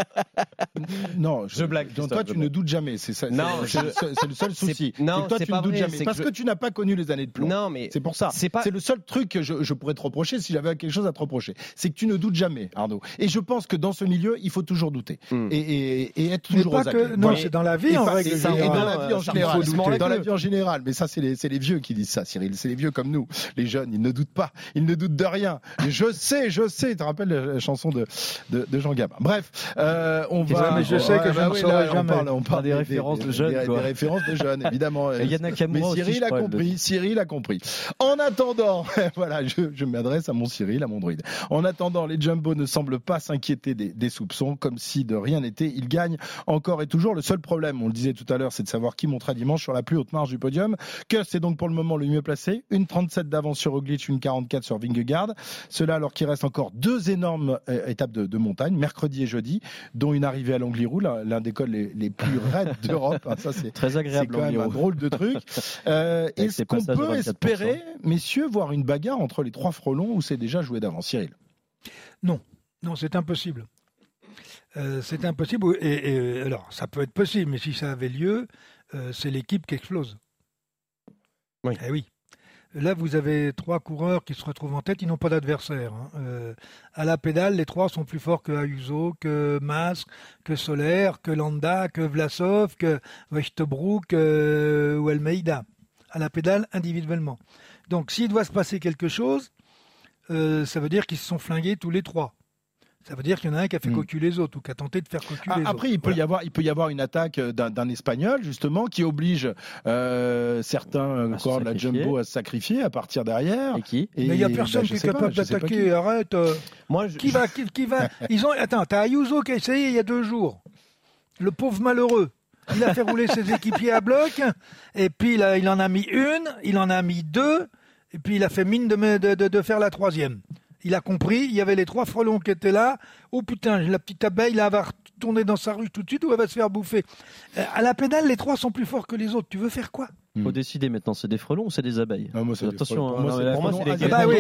Non,
Je blague,
Donc toi, tu ne doutes jamais. C'est ça.
Non,
c'est- le seul souci.
non,
toi, tu
pas
ne doutes
vrai,
jamais
c'est
parce
que
tu n'as pas connu les années de plomb.
Non, mais
C'est pour ça.
C'est pas-
C'est le seul truc que je, je pourrais te reprocher si j'avais quelque chose à te reprocher. C'est que tu ne doutes jamais, Arnaud. Et je pense que dans ce milieu, il faut toujours douter
Hmm.
et, et- et être
Mais
toujours
pas
aux
que, non, c'est dans la vie
Et
en
pas-
règle
ça- et
générale.
dans la vie en général. Dans la vie en général. Mais ça, c'est les, vieux qui disent ça, Cyril. C'est les vieux comme nous. Les jeunes, ils ne doutent pas. Ils ne doutent de rien. Je sais, je sais. Tu te rappelles la chanson de, de, de Jean Gabin. Bref, euh, on
Ouais,
va.
mais je sais que je
oui, là, on parle, on parle
des références de jeunes,
Des, références de jeunes, évidemment.
Et Yann Nakamura
Mais
aussi,
Cyril a compris. Cyril a compris. En attendant, voilà, je, je m'adresse à mon Cyril, à mon druide. En attendant, les Jumbo ne semblent pas s'inquiéter des, des soupçons, comme si de rien n'était. Ils gagnent encore et toujours. Le seul problème, on le disait tout à l'heure, c'est de savoir qui montera dimanche sur la plus haute marge du podium. Que c'est donc pour le moment le mieux placé. Une 37 d'avance sur Roglic, une 44 sur Vingegaard. Cela alors qu'il reste encore deux énormes euh, étapes de, de montagne, mercredi et jeudi, dont une arrivée à l'Angliru, l'un des cols les, les plus raides d'Europe. hein, ça, c'est
Très
c'est
agréable.
quand même un drôle de truc. Euh, Est-ce qu'on peut
24%.
espérer, messieurs, voir une bagarre entre les trois frelons ou c'est déjà joué d'avance, Cyril?
Non, c'est impossible. Euh, c'est impossible. Et, et, alors, ça peut être possible, mais si ça avait lieu, euh, c'est l'équipe qui explose.
Oui.
Eh oui. Là, vous avez trois coureurs qui se retrouvent en tête, ils n'ont pas d'adversaire. hein. Euh, à la pédale, les trois sont plus forts que Ayuso, que Mas, que Soler, que Landa, que Vlasov, que Wechtebroek euh, ou Almeida. À la pédale, individuellement. Donc, s'il doit se passer quelque chose, ça veut dire qu'ils se sont flingués tous les trois. Ça veut dire qu'il y en a un qui a fait
Mm.
cocu les autres ou qui a tenté de faire cocu
Ah,
les
Après,
autres.
il peut, y
Voilà.
avoir, il peut y avoir une attaque euh, d'un d'un Espagnol, justement, qui oblige euh, certains euh,
À
coureurs de la. Jumbo à se sacrifier, à partir derrière.
Et qui?
Et,
Mais il n'y a
bah,
personne qui est capable
pas
d'attaquer.
qui.
Arrête. euh,
Moi, je-
qui va, qui, qui va? Ils ont. Attends, t'as Ayuso qui a essayé il y a deux jours. Le pauvre malheureux. Il a fait rouler ses équipiers à bloc. Et puis là, il en a mis une, il en a mis deux. Et puis il a fait mine de, me- de, de- de faire la troisième. Il a compris, il y avait les trois frelons qui étaient là. Oh putain, la petite abeille, là, elle va retourner dans sa ruche tout de suite ou elle va se faire bouffer. Euh, à la pédale, les trois sont plus forts que les autres. Tu veux faire quoi
Faut décider maintenant, c'est des frelons ou c'est des abeilles
Non, moi, c'est des
Attention,
frelons.
hein,
Pour moi, c'est des.
Ah bah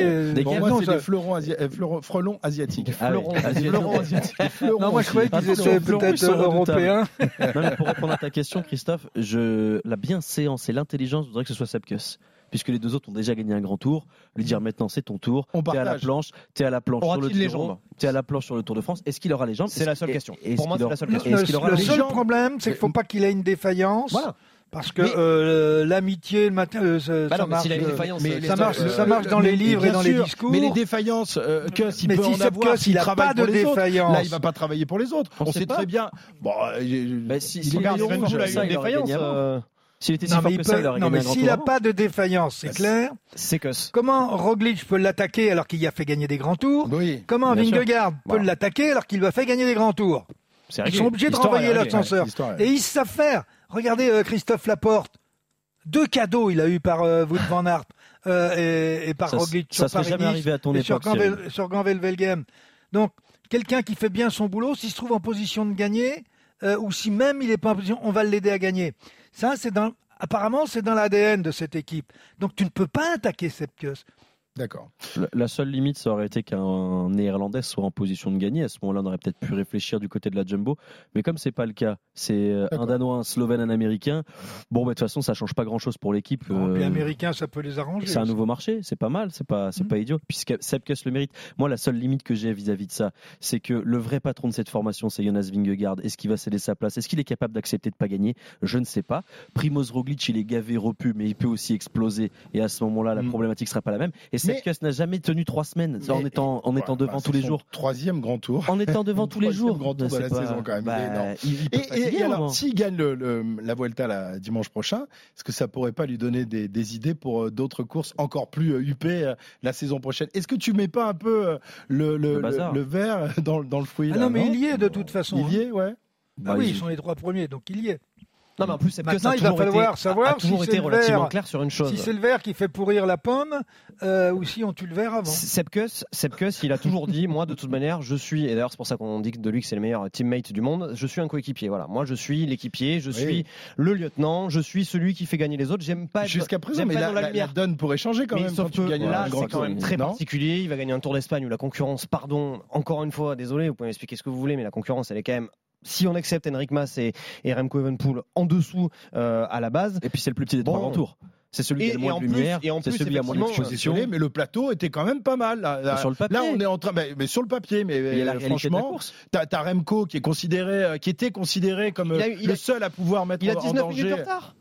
Des
fleurons, asi- euh, fleurons- frelons asiatiques.
Fleurons
Ah, des
asiatiques.
fleurons asiatiques. Des fleurons
Non, moi je croyais qu'ils étaient peut-être européens.
Non, mais pour répondre à ta question, Christophe, je... la bienséance et l'intelligence voudraient que ce soit Sepkus. Puisque les deux autres ont déjà gagné un grand tour, lui dire maintenant c'est ton tour,
On
t'es à la planche, t'es à la planche sur le
Aura-t-il les
Giro,
jambes
t'es à la planche sur le Tour de France. Est-ce qu'il aura les jambes?
C'est la seule question. Pour moi, c'est la seule
Le,
question.
Le seul problème, c'est qu'il faut pas qu'il ait une défaillance.
Voilà.
Parce que
Mais-
euh, l'amitié, le matin, euh, ça,
Bah
ça
non, mais
marche,
s'il a une
euh,
défaillance,
mais
euh,
ça
les-
marche,
euh,
ça marche dans les livres et dans les discours.
Mais les défaillances, euh, que s'il
Mais
peut
si
en avoir, s'il travaille
pas de
pour les autres,
défaillance.
Là, il va pas travailler pour les autres.
On
On,
sait pas.
très bien. Bon, euh, j'ai-
Bah, si-
il Evenpool,
Evenpool,
a une
défaillance, euh,
S'il était si
Non,
fort
mais,
que
il
ça,
peut-
il aurait
non,
gagné
mais
un grand
s'il n'a pas de défaillance, c'est
Bah,
clair.
C'est Kuss.
Comment Roglic peut l'attaquer alors qu'il a fait gagner des grands tours
Oui.
Comment
sûr.
Vingegaard peut l'attaquer alors qu'il lui a fait gagner des grands tours Ils sont obligés de renvoyer l'ascenseur.
est-
Et ils savent faire. Regardez euh, Christophe Laporte. Deux cadeaux il a eu par euh, Wout van Aert euh, et, et par
Ça,
Roglic
ça
sur
serait jamais arrivé à ton
et
époque.
Ganvel- sur. Donc, quelqu'un qui fait bien son boulot, s'il se trouve en position de gagner, euh, ou si même il n'est pas en position, on va l'aider à gagner. Ça, c'est apparemment, c'est dans l'ADN de cette équipe. Donc, tu ne peux pas attaquer Sepkus.
D'accord.
La- seule limite, ça aurait été qu'un Néerlandais soit en position de gagner. À ce moment-là, on aurait peut-être pu réfléchir du côté de la Jumbo. Mais comme c'est pas le cas, c'est euh, un. Danois, un Slovène, un Américain. Bon, bah, de toute façon, ça change pas grand-chose pour l'équipe.
Bon, puis
Euh,
américain, ça peut les arranger.
C'est un nouveau marché, c'est pas mal, c'est pas, c'est
Mhm.
pas idiot. Puisque Sepkus le mérite. Moi, la seule limite que j'ai vis-à-vis de ça, c'est que le vrai patron de cette formation, c'est Jonas Vingegaard. Est-ce qu'il va céder sa place? Est-ce qu'il est capable d'accepter de pas gagner? Je ne sais pas. Primoz Roglic, il est gavé, repu, mais il peut aussi exploser. Et à ce moment-là, la
Mhm.
problématique sera pas la même. Et
Mais-
Sepkus n'a jamais tenu trois semaines en étant, en étant devant
bah,
tous les jours.
Troisième grand tour.
En étant devant tous les
Troisième
jours.
grand tour de la
pas-
saison, quand même.
bah,
Il
peut
Et, alors,
moment.
s'il gagne le, le- la Vuelta là, dimanche prochain, est-ce que ça pourrait pas lui donner des, des idées pour euh, d'autres courses encore plus euh, huppées euh, la saison prochaine? Est-ce que tu mets pas un peu euh, le, le,
Le bazar.
le- le verre dans, dans le fruit
Ah
là,
non, mais il y est de toute façon.
Il y est, ouais.
Ah
Bah,
oui,
il-
ils sont les trois premiers, donc il y est.
Non, mais en plus, Sepkus
Maintenant,
a
il va
toujours
falloir
été,
savoir
a- a toujours
si
été
c'est le
relativement
vert.
clair sur une chose.
Si c'est le verre qui fait pourrir la pomme, euh, ou si on tue le verre avant.
Sepkus, Sepkus, il a toujours dit, moi de toute manière, je suis, et d'ailleurs c'est pour ça qu'on dit de lui que c'est le meilleur teammate du monde, je suis un coéquipier. Voilà, moi je suis l'équipier, je suis
Oui.
le lieutenant, je suis celui qui fait gagner les autres. J'aime pas être,
Jusqu'à présent, mais
pas
la,
dans la
la- donne pourrait changer quand
Mais
même
sauf
quand tu
que
gagnes
là,
un grand
c'est quand même très
non
particulier. Il va gagner un Tour d'Espagne où la concurrence, pardon, encore une fois, désolé, vous pouvez m'expliquer ce que vous voulez, mais la concurrence, elle est quand même. Si on accepte Henrik Mas et, et Remco Evenepoel en dessous euh, à la base,
Et puis c'est le plus petit des
Bon.
trois grands tours. C'est celui qui a le moins
en
de
plus-
lumière.
et en
C'est
plus,
celui qui a moins d'exposition.
désolé, mais le plateau était quand même pas mal. Là, là,
Sur le papier.
là, on est en train, mais, mais sur le papier, mais
la
euh,
de
franchement, t'as as Remco qui est considéré, euh, qui était considéré comme
a
euh, le
a-
seul à pouvoir mettre
il a
en
19 minutes de
danger.
retard.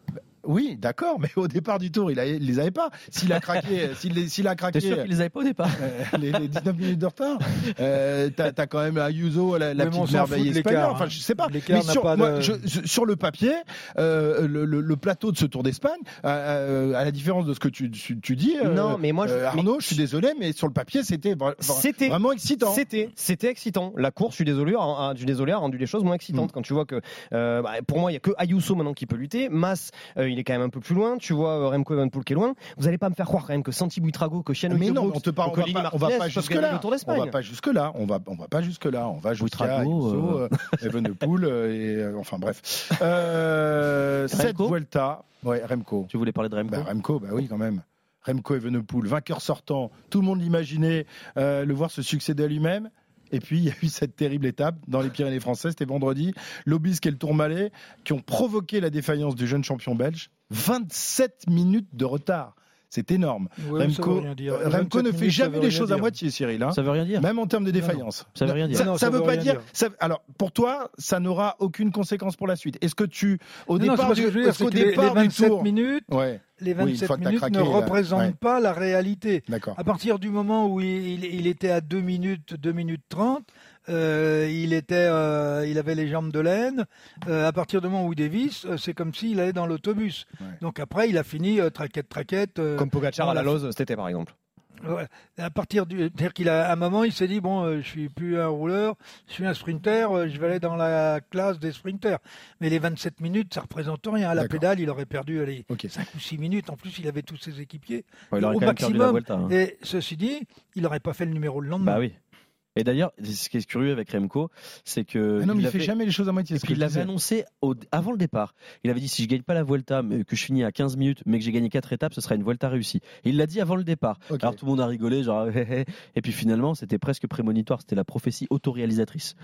Oui, d'accord, mais au départ du tour, il, a, il les avait pas. S'il a craqué, s'il a craqué,
T'es sûr qu'il les avait pas au départ?
euh, les, les 19 minutes de retard, euh, t'as as quand même Ayuso, la, la petite merveille espagnole.
hein.
Enfin, je sais pas.
L'écart
Mais
n'a
sur,
pas
moi,
de-
je- je- sur le papier, euh, le, le- le plateau de ce Tour d'Espagne, euh, euh, à la différence de ce que tu, tu, tu dis, euh,
Non, mais moi, je-
euh, Arnaud,
mais-
je suis désolé, mais sur le papier, c'était vra- vra-
C'était-
vraiment excitant.
C'était, c'était excitant. La course, je suis désolé, a, a- je suis désolé, a rendu les choses moins excitantes.
Mm.
Quand tu vois que, euh, bah, pour moi, il y a que Ayuso maintenant qui peut lutter. Mas, euh, il est quand même un peu plus loin. Tu vois euh, Remco Evenepoel qui est loin. Vous allez pas me faire croire quand même que Santi Buitrago, que Shane
mais non,
Brooks,
on te parle, on va pas, on va pas jusque là. On va pas jusque là. On va, on va pas jusque là. On va jusqu'à Ayuso,
euh.
euh, Evenepoel et euh, enfin bref. Euh, cette
Remco
Vuelta, ouais, Remco.
Tu voulais parler de Remco
Bah, Remco, bah oui, quand même. Remco Evenepoel, vainqueur sortant. Tout le monde l'imaginait euh, le voir se succéder à lui-même. Et puis, il y a eu cette terrible étape dans les Pyrénées françaises, c'était vendredi. L'Obisque et le Tourmalet qui ont provoqué la défaillance du jeune champion belge. 27 minutes de retard. C'est énorme.
Ouais,
Remco, euh, Remco
27
ne fait jamais les choses à moitié, Cyril. hein.
Ça veut rien dire.
Même en termes de
Non,
défaillance.
Ça veut rien dire.
Ça,
Non,
ça
ça
veut
veut
pas dire.
dire.
ça- alors, pour toi, ça n'aura aucune conséquence pour la suite. Est-ce que tu, au
Non, non,
départ
ce
du,
dire, que les, les
départ du
27
tour,
minutes,
ouais,
les
Oui, une
27
fois que t'as
minutes
craqué,
ne représentent
ouais.
pas la réalité.
d'accord.
À partir du moment où il, il- il était à 2 minutes, 2 minutes 30, euh, il, était, euh, il avait les jambes de laine. Euh, à partir du moment où il dévisse, c'est comme s'il allait dans l'autobus.
Ouais.
Donc après, il a fini traquette, traquette.
Comme Pogacar à la. Lose cet été, par exemple.
Ouais. À partir du, c'est-à-dire qu'il a à un moment, il s'est dit bon, euh, je suis plus un rouleur, je suis un sprinter, euh, je vais aller dans la classe des sprinters. Mais les 27 minutes, ça représente rien. À la pédale, il aurait perdu allez,
Ok.
5 ou 6 minutes. En plus, il avait tous ses équipiers
Ouais, il aurait
au maximum.
Hein.
Et ceci dit, il n'aurait pas fait le numéro le lendemain.
Bah oui. Et d'ailleurs, ce qui est curieux avec Remco, c'est que.
Ah non, mais il
avait-
fait jamais les choses à moitié. Ce
il l'avait annoncé au- avant le départ. Il avait dit si je gagne pas la Vuelta, mais que je finis à 15 minutes, mais que j'ai gagné 4 étapes, ce sera une Vuelta réussie. Et il l'a dit avant le départ. Alors tout le monde a rigolé, genre hé, hé. et puis finalement c'était presque prémonitoire, c'était la prophétie autoréalisatrice.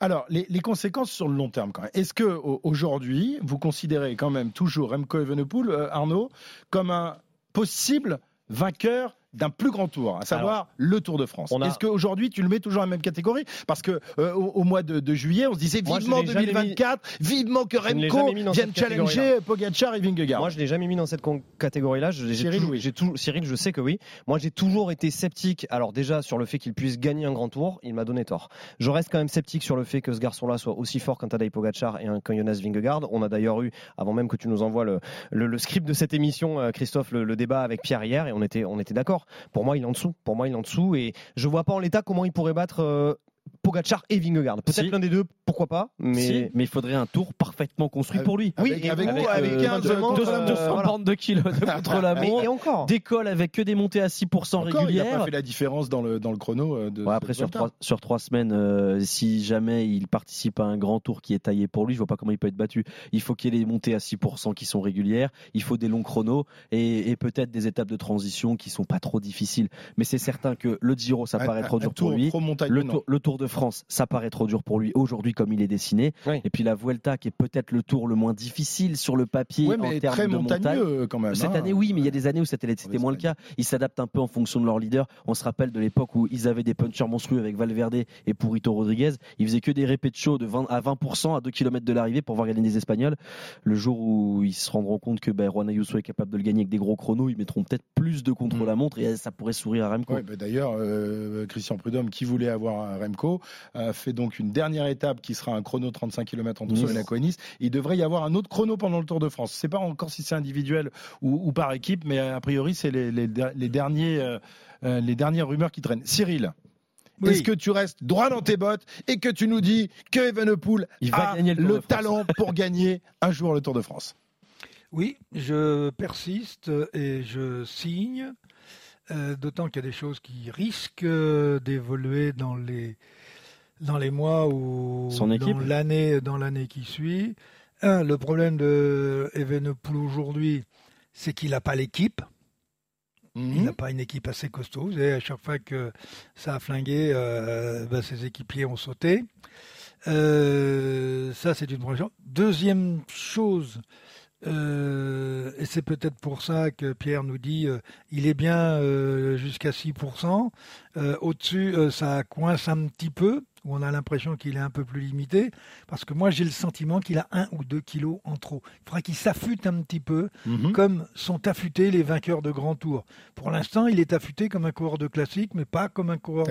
Alors, les, les conséquences sur le long terme, quand même. Est-ce que au- aujourd'hui, vous considérez quand même toujours Remco Evenepoel, euh, Arnaud, comme un possible vainqueur d'un plus grand tour, à savoir le Tour de France.
a-
Est-ce qu'aujourd'hui tu le mets toujours dans la même catégorie Parce que euh, au, au mois de, de juillet, on se disait
Moi,
vivement
l'ai jamais
2024, vivement que Remco vienne challenger Pogacar et Vingegaard.
Moi, je l'ai jamais mis dans cette catégorie-là.
Cyril,
toujours-
oui.
j'ai tout- Cyril, je sais que oui. Moi, j'ai toujours été sceptique. Alors déjà sur le fait qu'il puisse gagner un grand tour, il m'a donné tort. Je reste quand même sceptique sur le fait que ce garçon-là soit aussi fort qu'un Tadej Pogacar et un qu'un Jonas Vingegaard. On a d'ailleurs eu, avant même que tu nous envoies le, le, le script de cette émission, euh, Christophe, le, le débat avec Pierre hier, et on était, on était d'accord. Pour moi, il est en dessous. Pour moi, il est en dessous, et je vois pas en l'état comment il pourrait battre. euh, Pogacar et Vingegaard. Peut-être
Si.
l'un des deux, pourquoi pas. Mais
Si, mais il faudrait un tour parfaitement construit
Avec-
pour lui.
avec-
oui, et
avec-
vous,
avec
euh,
15
éventuellement,
contre la
euh,
montre.
voilà.
bornes de kilomètres contre la montre.
et encore.
Décolle avec que des montées à 6%
Encore, il n'a
régulières.
pas fait la différence dans le, dans le chrono euh, de
Ouais, après, sur trois, sur trois semaines, euh, si jamais il participe à un grand tour qui est taillé pour lui, je vois pas comment il peut être battu. Il faut qu'il y ait des montées à 6% qui sont régulières, il faut des longs chronos et, et peut-être des étapes de transition qui sont pas trop difficiles. Mais c'est certain que le Giro, ça
Un-
paraît
un-
trop
un
dur pour lui. Le tour, le Tour de France, ça paraît trop dur pour lui aujourd'hui comme il est dessiné.
Oui.
Et puis la Vuelta qui est peut-être le tour le moins difficile sur le papier en
mais
termes
très
de montagne.
montagneux quand même.
Cette
hein.
année, oui, mais il y a des années où c'était moins le cas. Ils s'adaptent un peu en fonction de leur leader. On se rappelle de l'époque où ils avaient des punchers monstrueux avec Valverde et Purito Rodriguez. Ils faisaient que des répés de show de 20 à 20% à 2 km de l'arrivée pour voir gagner des Espagnols. Le jour où ils se rendront compte que ben, Juan Ayuso est capable de le gagner avec des gros chronos, ils mettront peut-être plus de contre
Mm.
la montre et ça pourrait sourire à Remco.
Ouais, bah D'ailleurs, euh, Christian Prudhomme, qui voulait avoir un Remco, a fait donc une dernière étape qui sera un chrono 35 km entre
Nice.
Monaco et Nice. Il devrait y avoir un autre chrono pendant le Tour de France. Je sais pas encore si c'est individuel ou, ou par équipe, mais a priori, c'est les, les, les derniers, euh, euh, les dernières rumeurs qui traînent. Cyril.
Oui.
Est-ce que tu restes droit dans tes bottes et que tu nous dis que Evenepoel
Il va
a
gagner le Tour de France.
talent pour gagner un jour le Tour de France?
Oui, je persiste et je signe, euh, d'autant qu'il y a des choses qui risquent d'évoluer dans les dans les mois ou
Son
dans l'année dans l'année qui suit. Un, le problème de Evenepoel aujourd'hui, c'est qu'il n'a pas l'équipe. Il
Mhm.
n'a pas une équipe assez costaud. Vous savez, à chaque fois que ça a flingué, euh, ben, ses équipiers ont sauté. Euh, ça, c'est une première chose. Deuxième chose, euh, et c'est peut-être pour ça que Pierre nous dit euh, il est bien euh, jusqu'à 6%. Euh, Au-dessus, ça coince un petit peu, où on a l'impression qu'il est un peu plus limité, parce que moi j'ai le sentiment qu'il a un ou deux kilos en trop. Il faudra qu'il s'affûte un petit peu,
Mhm.
comme sont affûtés les vainqueurs de grand tour. Pour l'instant, il est affûté comme un coureur de classique, mais pas comme un coureur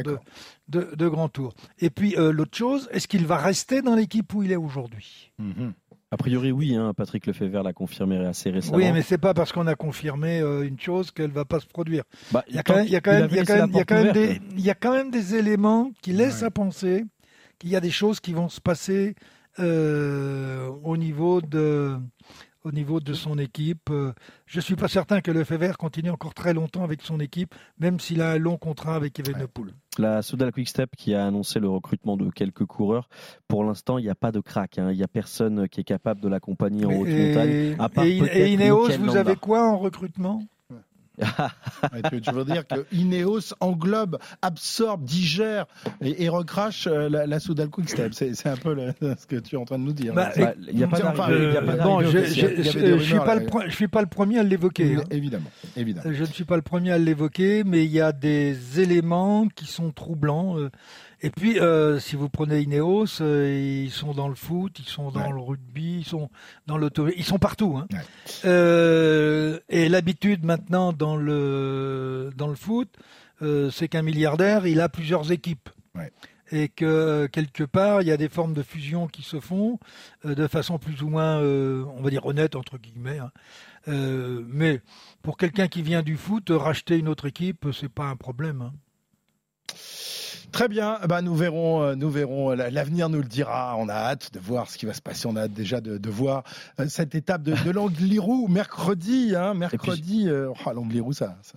de, de grand tour. Et puis euh, l'autre chose, est-ce qu'il va rester dans l'équipe où il est aujourd'hui?
Mhm.
A priori, oui. Hein, Patrick Lefebvre l'a confirmé assez récemment.
Oui, mais c'est pas parce qu'on a confirmé euh, une chose qu'elle va pas se produire.
Bah,
Il y a quand même, des, il y a quand même des éléments qui laissent
Ouais.
à penser qu'il y a des choses qui vont se passer euh, au niveau de, au niveau de son équipe. Euh, Je suis pas certain que Lefebvre continue encore très longtemps avec son équipe, même s'il a un long contrat avec Evenepoel.
La Soudal Quickstep qui a annoncé le recrutement de quelques coureurs. Pour l'instant, il n'y a pas de crack. hein. Il n'y a personne qui est capable de l'accompagner en haute montagne.
Et,
à part
et- et Ineos, vous
Landa.
avez quoi en recrutement?
Ouais, tu, veux dire que Ineos englobe, absorbe, digère et, et recrache euh, la, la Soudal Quickstep. C'est un peu le- ce que tu es en train de nous dire.
Bah,
Il n'y a pas
je, je suis pas le, pre- je suis pas le premier à l'évoquer. hein.
Évidemment, évidemment.
Je ne suis pas le premier à l'évoquer, mais il y a des éléments qui sont troublants. euh. Et puis, euh, si vous prenez Ineos, euh, ils sont dans le foot, ils sont dans
Ouais.
le rugby, ils sont dans l'auto, ils sont partout. hein.
Ouais.
Euh, et l'habitude maintenant dans le dans le foot, euh, c'est qu'un milliardaire, il a plusieurs équipes.
Ouais.
Et que euh, quelque part, il y a des formes de fusion qui se font euh, de façon plus ou moins, euh, on va dire honnête entre guillemets. hein. Euh, mais pour quelqu'un qui vient du foot, racheter une autre équipe, c'est pas un problème. hein.
Très bien, bah nous verrons, euh, nous verrons. La- L'avenir nous le dira. On a hâte de voir ce qui va se passer. On a hâte déjà de, de voir euh, cette étape de, de l'Angliru mercredi. Hein, mercredi, euh, oh, l'Angliru, ça, ça,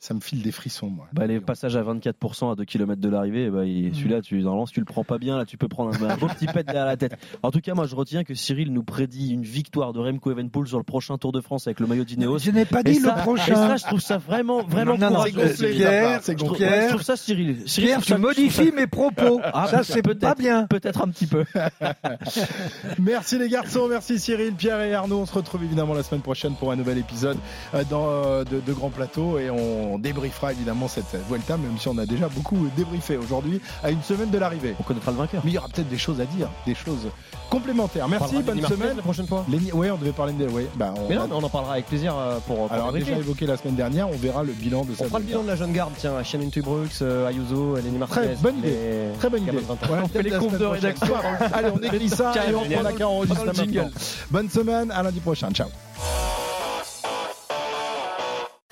ça me file des frissons, moi.
Bah, les passages à 24% à 2 km de l'arrivée, bah, il- celui-là, tu, normalement, si tu le prends pas bien, là, tu peux prendre un, un beau petit pet derrière la tête. En tout cas, moi, je retiens que Cyril nous prédit une victoire de Remco Evenepoel sur le prochain Tour de France avec le maillot d'Ineos.
Je n'ai pas
Et
dit
ça-
le prochain.
Et ça, je trouve ça vraiment, vraiment
Non, non,
courageux.
c'est Pierre,
Je trouve-
Pierre.
je trouve ça, Cyril. Cyril,
Pierre, tu
ça-
modifies
ça-
mes propos.
Ah,
ça, c'est
peut-être,
pas bien.
Peut-être un petit peu.
Merci les garçons, merci Cyril, Pierre et Arnaud. On se retrouve évidemment la semaine prochaine pour un nouvel épisode euh, dans, euh, de, de Grand Plateau et on débriefera évidemment cette Vuelta, même si on a déjà beaucoup débriefé aujourd'hui à une semaine de l'arrivée.
On connaîtra le vainqueur.
Mais il y aura peut-être des choses à dire, des choses complémentaires.
On
Merci, bonne
Marquez
semaine.
la prochaine fois.
Les- Ouais, on devait parler de. Ouais, bah, on
Mais
a-
non, on en parlera avec plaisir euh, pour, pour
Alors,
débriefer.
déjà évoqué la semaine dernière, on verra le bilan de
On
cette
fera le bilan de la jeune garde, tiens, Shannon Tubrux, euh, Ayuso, Lenny Martinez.
Très bonne idée.
les-
Très bonne idée. Ouais,
On fait les comptes de rédaction.
Allez, on écrit ça et on prend la maintenant. Bonne semaine, à lundi prochain. Ciao.